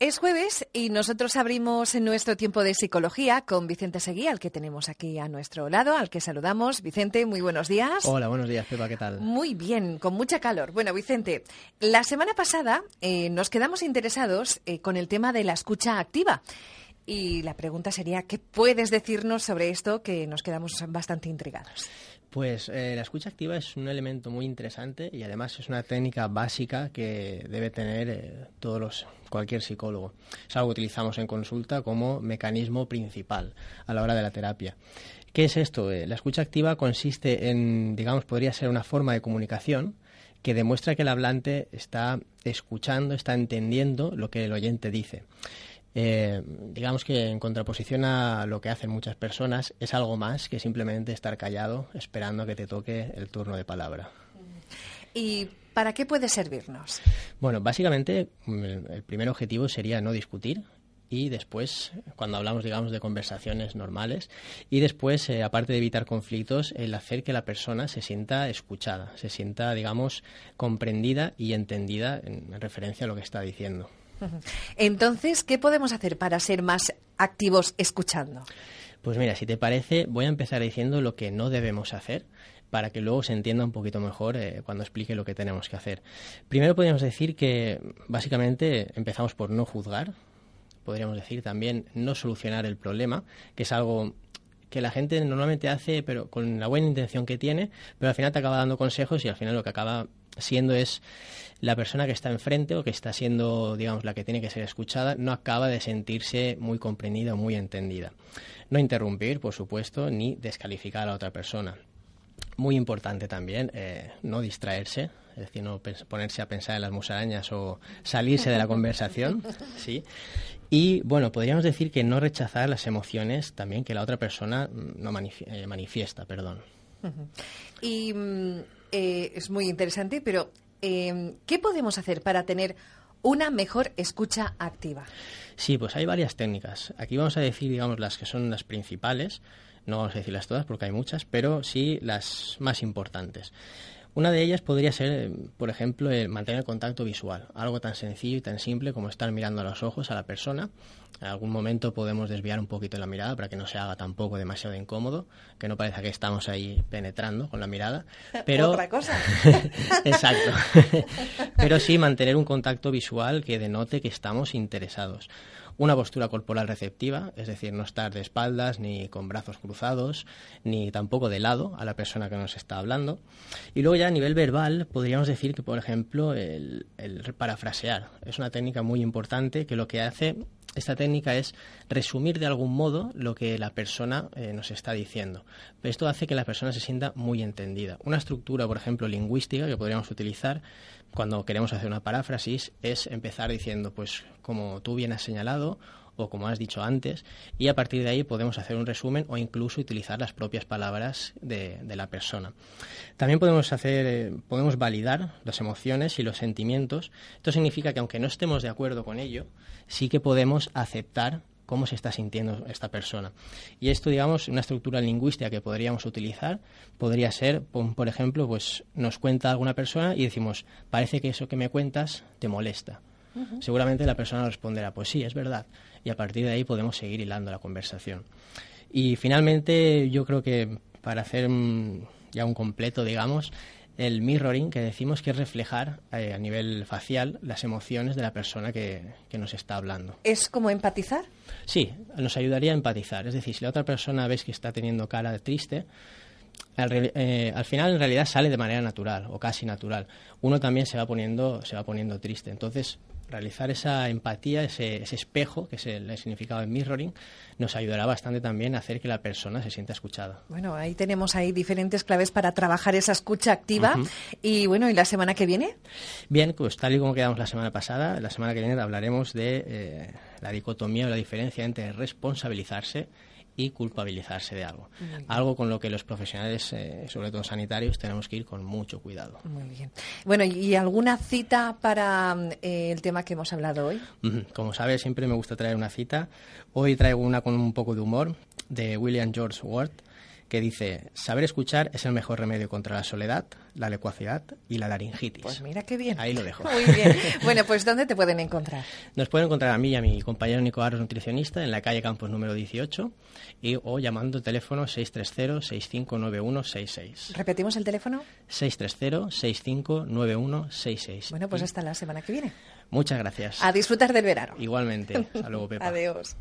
Es jueves y nosotros abrimos nuestro tiempo de psicología con Vicente Seguí, al que tenemos aquí a nuestro lado, al que saludamos. Vicente, muy buenos días. Hola, buenos días, Pepa, ¿qué tal? Muy bien, con mucha calor. Bueno, Vicente, la semana pasada eh, nos quedamos interesados eh, con el tema de la escucha activa. Y la pregunta sería, ¿qué puedes decirnos sobre esto que nos quedamos bastante intrigados? Pues eh, la escucha activa es un elemento muy interesante y además es una técnica básica que debe tener eh, todos los cualquier psicólogo. Es algo que utilizamos en consulta como mecanismo principal a la hora de la terapia. ¿Qué es esto? Eh, la escucha activa consiste en, digamos, podría ser una forma de comunicación que demuestra que el hablante está escuchando, está entendiendo lo que el oyente dice. Eh, digamos que en contraposición a lo que hacen muchas personas, es algo más que simplemente estar callado esperando a que te toque el turno de palabra. ¿Y para qué puede servirnos? Bueno, básicamente mm, el primer objetivo sería no discutir, y después, cuando hablamos, digamos, de conversaciones normales, y después, eh, aparte de evitar conflictos, el hacer que la persona se sienta escuchada, se sienta, digamos, comprendida y entendida en referencia a lo que está diciendo. Entonces, ¿qué podemos hacer para ser más activos escuchando? Pues mira, si te parece, voy a empezar diciendo lo que no debemos hacer para que luego se entienda un poquito mejor eh, cuando explique lo que tenemos que hacer. Primero podríamos decir que básicamente empezamos por no juzgar, podríamos decir también no solucionar el problema, que es algo que la gente normalmente hace pero con la buena intención que tiene, pero al final te acaba dando consejos y al final lo que acaba siendo es la persona que está enfrente o que está siendo, digamos, la que tiene que ser escuchada, no acaba de sentirse muy comprendida o muy entendida. No interrumpir, por supuesto, ni descalificar a la otra persona. Muy importante también eh, no distraerse, es decir, no ponerse a pensar en las musarañas o salirse de la conversación, ¿sí? Y bueno, podríamos decir que no rechazar las emociones también que la otra persona mm, no eh, manifiesta, perdón. Y mm, eh, es muy interesante, pero eh, ¿qué podemos hacer para tener una mejor escucha activa? Sí, pues hay varias técnicas. Aquí vamos a decir, digamos, las que son las principales. No vamos a decirlas todas porque hay muchas, pero sí las más importantes. Una de ellas podría ser, por ejemplo, el mantener el contacto visual, algo tan sencillo y tan simple como estar mirando a los ojos a la persona. En algún momento podemos desviar un poquito la mirada para que no se haga tampoco demasiado incómodo, que no parezca que estamos ahí penetrando con la mirada. Pero... Otra cosa. Exacto. pero sí mantener un contacto visual que denote que estamos interesados una postura corporal receptiva, es decir, no estar de espaldas ni con brazos cruzados, ni tampoco de lado a la persona que nos está hablando. Y luego ya a nivel verbal podríamos decir que, por ejemplo, el, parafrasear es una técnica muy importante que lo que hace esta técnica es resumir de algún modo lo que la persona eh, nos está diciendo. Esto hace que la persona se sienta muy entendida. Una estructura, por ejemplo, lingüística que podríamos utilizar cuando queremos hacer una paráfrasis es empezar diciendo, pues como tú bien has señalado o como has dicho antes, y a partir de ahí podemos hacer un resumen o incluso utilizar las propias palabras de, la persona. También podemos hacer, eh, podemos validar las emociones y los sentimientos. Esto significa que aunque no estemos de acuerdo con ello, sí que podemos aceptar cómo se está sintiendo esta persona. Y esto, digamos, una estructura lingüística que podríamos utilizar podría ser, por ejemplo, pues nos cuenta alguna persona y decimos, parece que eso que me cuentas te molesta. Seguramente la persona responderá, pues sí, es verdad. Y a partir de ahí podemos seguir hilando la conversación. Y finalmente, yo creo que para hacer ya un completo, digamos, el mirroring, que decimos que es reflejar eh, a nivel facial las emociones de la persona que, nos está hablando. ¿Es como empatizar? Sí, nos ayudaría a empatizar. Es decir, si la otra persona ves que está teniendo cara de triste, al, eh, al, final en realidad sale de manera natural o casi natural. Uno también se va poniendo, se va poniendo triste. Entonces, realizar esa empatía, ese, espejo, que es el, significado de mirroring, nos ayudará bastante también a hacer que la persona se sienta escuchada. Bueno, ahí tenemos ahí diferentes claves para trabajar esa escucha activa. Y bueno, ¿y la semana que viene? Bien, pues tal y como quedamos la semana pasada, la semana que viene hablaremos de eh, la dicotomía o la diferencia entre responsabilizarse y culpabilizarse de algo. Algo con lo que los profesionales, eh, sobre todo sanitarios, tenemos que ir con mucho cuidado. Muy bien. Bueno, ¿y alguna cita para eh, el tema que hemos hablado hoy? Como sabes, siempre me gusta traer una cita. Hoy traigo una con un poco de humor de William George Ward que dice, saber escuchar es el mejor remedio contra la soledad, la lecuacidad y la laringitis. Pues mira qué bien. Ahí lo dejo. Muy bien. Bueno, pues ¿dónde te pueden encontrar? Nos pueden encontrar a mí y a mi compañero Nico Arros, nutricionista, en la calle Campos número 18 y, o llamando el teléfono 630-659166. ¿Repetimos el teléfono? 630-659166. Bueno, pues hasta la semana que viene. Muchas gracias. A disfrutar del verano. Igualmente. Hasta luego, Pepa. Adiós.